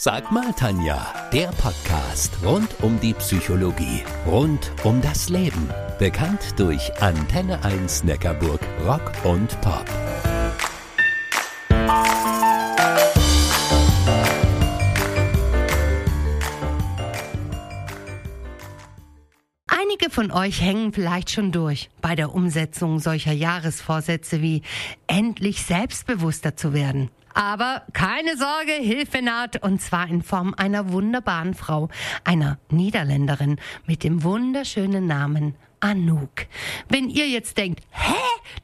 Sag mal, Tanja, der Podcast rund um die Psychologie, rund um das Leben. Bekannt durch Antenne 1 Neckarburg Rock und Pop. Einige von euch hängen vielleicht schon durch bei der Umsetzung solcher Jahresvorsätze wie endlich selbstbewusster zu werden. Aber keine Sorge, Hilfe naht und zwar in Form einer wunderbaren Frau, einer Niederländerin mit dem wunderschönen Namen Anouk. Wenn ihr jetzt denkt, hä,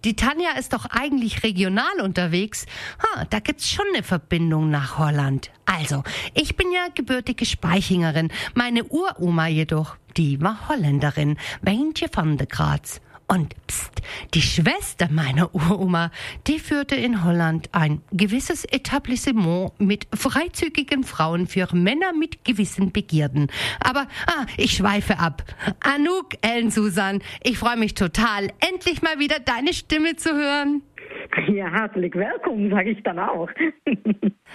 die Tanja ist doch eigentlich regional unterwegs, ha, da gibt's schon eine Verbindung nach Holland. Also, ich bin ja gebürtige Speichingerin, meine Uroma jedoch, die war Holländerin, Weintje van de Graz. Und pst, die Schwester meiner Uroma, die führte in Holland ein gewisses Etablissement mit freizügigen Frauen für Männer mit gewissen Begierden. Aber ah, ich schweife ab. Anouk, Ellen Susan, ich freue mich total, endlich mal wieder deine Stimme zu hören. Ja, herzlich willkommen, sage ich dann auch.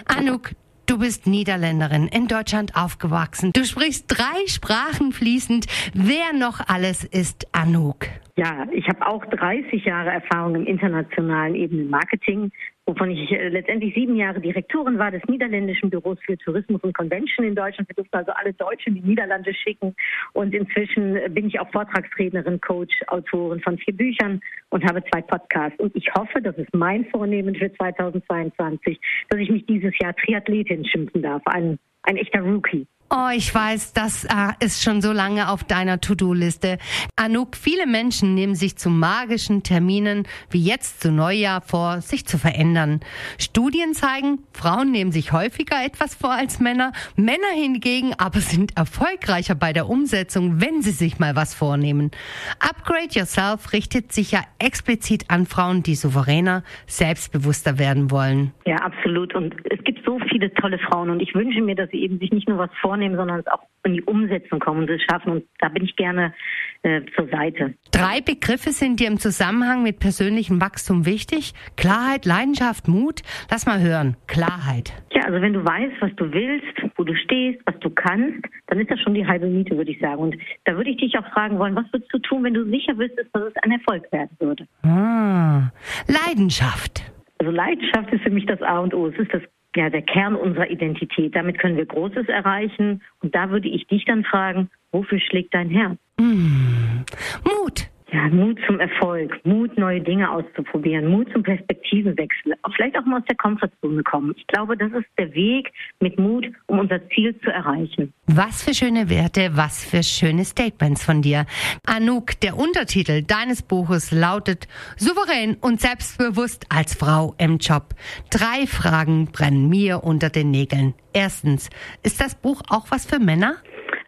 Anouk, Du bist Niederländerin, in Deutschland aufgewachsen. Du sprichst drei Sprachen fließend. Wer noch alles ist Anouk? Ja, ich habe auch 30 Jahre Erfahrung im internationalen Ebene Marketing, wovon ich äh, letztendlich sieben Jahre Direktorin war des niederländischen Büros für Tourismus und Convention in Deutschland. Wir durften also alle Deutschen in die Niederlande schicken. Und inzwischen bin ich auch Vortragsrednerin, Coach, Autorin von vier Büchern und habe zwei Podcasts. Und ich hoffe, das ist mein Vornehmen für 2022, dass ich mich dieses Jahr Triathletin schimpfen darf. Ein, ein echter Rookie. Oh, ich weiß, das äh, ist schon so lange auf deiner To-Do-Liste. Anouk, viele Menschen nehmen sich zu magischen Terminen wie jetzt zu Neujahr vor, sich zu verändern. Studien zeigen, Frauen nehmen sich häufiger etwas vor als Männer. Männer hingegen aber sind erfolgreicher bei der Umsetzung, wenn sie sich mal was vornehmen. Upgrade Yourself richtet sich ja explizit an Frauen, die souveräner, selbstbewusster werden wollen. Ja, absolut. Und es gibt so viele tolle Frauen und ich wünsche mir, dass sie eben sich nicht nur was vornehmen, vornehmen, sondern es auch in die Umsetzung kommen und es schaffen. Und da bin ich gerne äh, zur Seite. Drei Begriffe sind dir im Zusammenhang mit persönlichem Wachstum wichtig. Klarheit, Leidenschaft, Mut. Lass mal hören. Klarheit. Ja, also wenn du weißt, was du willst, wo du stehst, was du kannst, dann ist das schon die halbe Miete, würde ich sagen. Und da würde ich dich auch fragen wollen, was würdest du tun, wenn du sicher wüsstest, dass es ein Erfolg werden würde? Ah, Leidenschaft. Also Leidenschaft ist für mich das A und O. Es ist das ja, der Kern unserer Identität. Damit können wir Großes erreichen. Und da würde ich dich dann fragen, wofür schlägt dein Herz? Mm. Mut. Ja, Mut zum Erfolg, Mut, neue Dinge auszuprobieren, Mut zum Perspektivenwechsel, vielleicht auch mal aus der Komfortzone kommen. Ich glaube, das ist der Weg mit Mut, um unser Ziel zu erreichen. Was für schöne Werte, was für schöne Statements von dir. Anouk, der Untertitel deines Buches lautet Souverän und selbstbewusst als Frau im Job. Drei Fragen brennen mir unter den Nägeln. Erstens, ist das Buch auch was für Männer?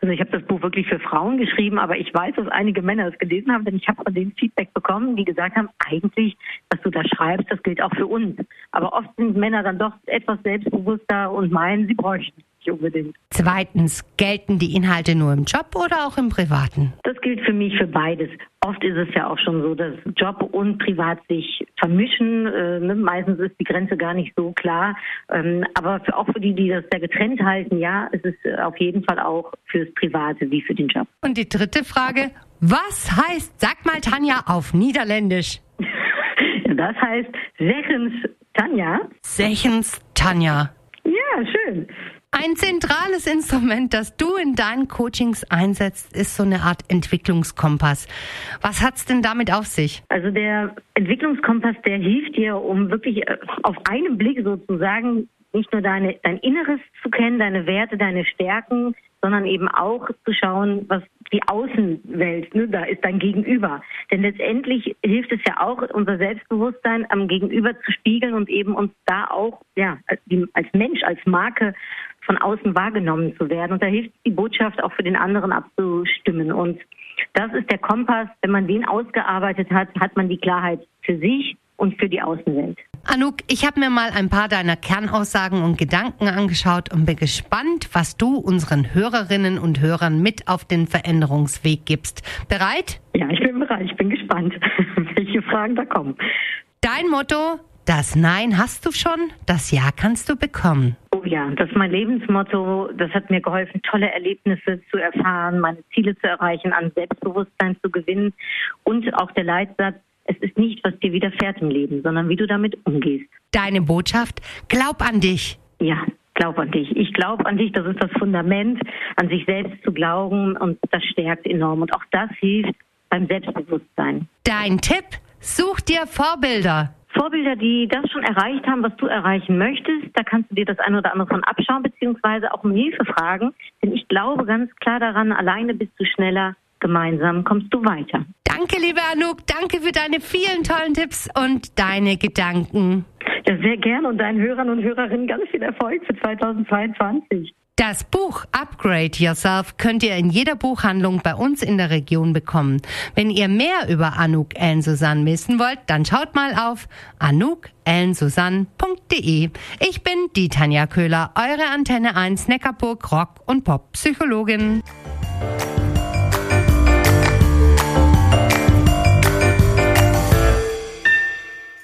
Also ich habe das Buch wirklich für Frauen geschrieben, aber ich weiß, dass einige Männer es gelesen haben, denn ich habe von denen Feedback bekommen, die gesagt haben, eigentlich, was du da schreibst, das gilt auch für uns. Aber oft sind Männer dann doch etwas selbstbewusster und meinen, sie bräuchten nicht unbedingt. Zweitens, gelten die Inhalte nur im Job oder auch im Privaten? Das gilt für mich für beides. Oft ist es ja auch schon so, dass Job und Privat sich vermischen. Äh, ne? Meistens ist die Grenze gar nicht so klar. Ähm, aber für, auch für die, die das da getrennt halten, ja, es ist äh, auf jeden Fall auch fürs Private wie für den Job. Und die dritte Frage, was heißt, sag mal Tanja auf Niederländisch? das heißt Sechens Tanja. Sechens Tanja. Ja, schön. Ein zentrales Instrument, das du in deinen Coachings einsetzt, ist so eine Art Entwicklungskompass. Was hat's denn damit auf sich? Also der Entwicklungskompass, der hilft dir, um wirklich äh, auf einen Blick sozusagen nicht nur deine, dein Inneres zu kennen, deine Werte, deine Stärken, sondern eben auch zu schauen, was die Außenwelt, ne, da ist dein Gegenüber. Denn letztendlich hilft es ja auch, unser Selbstbewusstsein am Gegenüber zu spiegeln und eben uns da auch, ja, als Mensch, als Marke von außen wahrgenommen zu werden. Und da hilft die Botschaft auch für den anderen abzustimmen. Und das ist der Kompass. Wenn man den ausgearbeitet hat, hat man die Klarheit für sich und für die Außenwelt. Anouk, ich habe mir mal ein paar deiner Kernaussagen und Gedanken angeschaut und bin gespannt, was du unseren Hörerinnen und Hörern mit auf den Veränderungsweg gibst. Bereit? Ja, ich bin bereit. Ich bin gespannt, welche Fragen da kommen. Dein Motto, das Nein hast du schon, das Ja kannst du bekommen. Ja, das ist mein Lebensmotto. Das hat mir geholfen, tolle Erlebnisse zu erfahren, meine Ziele zu erreichen, an Selbstbewusstsein zu gewinnen und auch der Leitsatz, es ist nicht, was dir widerfährt im Leben, sondern wie du damit umgehst. Deine Botschaft, glaub an dich. Ja, glaub an dich. Ich glaube an dich, das ist das Fundament, an sich selbst zu glauben und das stärkt enorm. Und auch das hilft beim Selbstbewusstsein. Dein Tipp, such dir Vorbilder. Vorbilder, die das schon erreicht haben, was du erreichen möchtest, da kannst du dir das eine oder andere von abschauen, beziehungsweise auch um Hilfe fragen. Denn ich glaube ganz klar daran, alleine bist du schneller, gemeinsam kommst du weiter. Danke, liebe Anouk, danke für deine vielen tollen Tipps und deine Gedanken. Ja, sehr gerne und deinen Hörern und Hörerinnen ganz viel Erfolg für 2022. Das Buch Upgrade Yourself könnt ihr in jeder Buchhandlung bei uns in der Region bekommen. Wenn ihr mehr über Anouk Ellen Susanne wissen wollt, dann schaut mal auf anoukellensusanne.de. Ich bin die Tanja Köhler, eure Antenne 1 Neckarburg Rock und Pop Psychologin.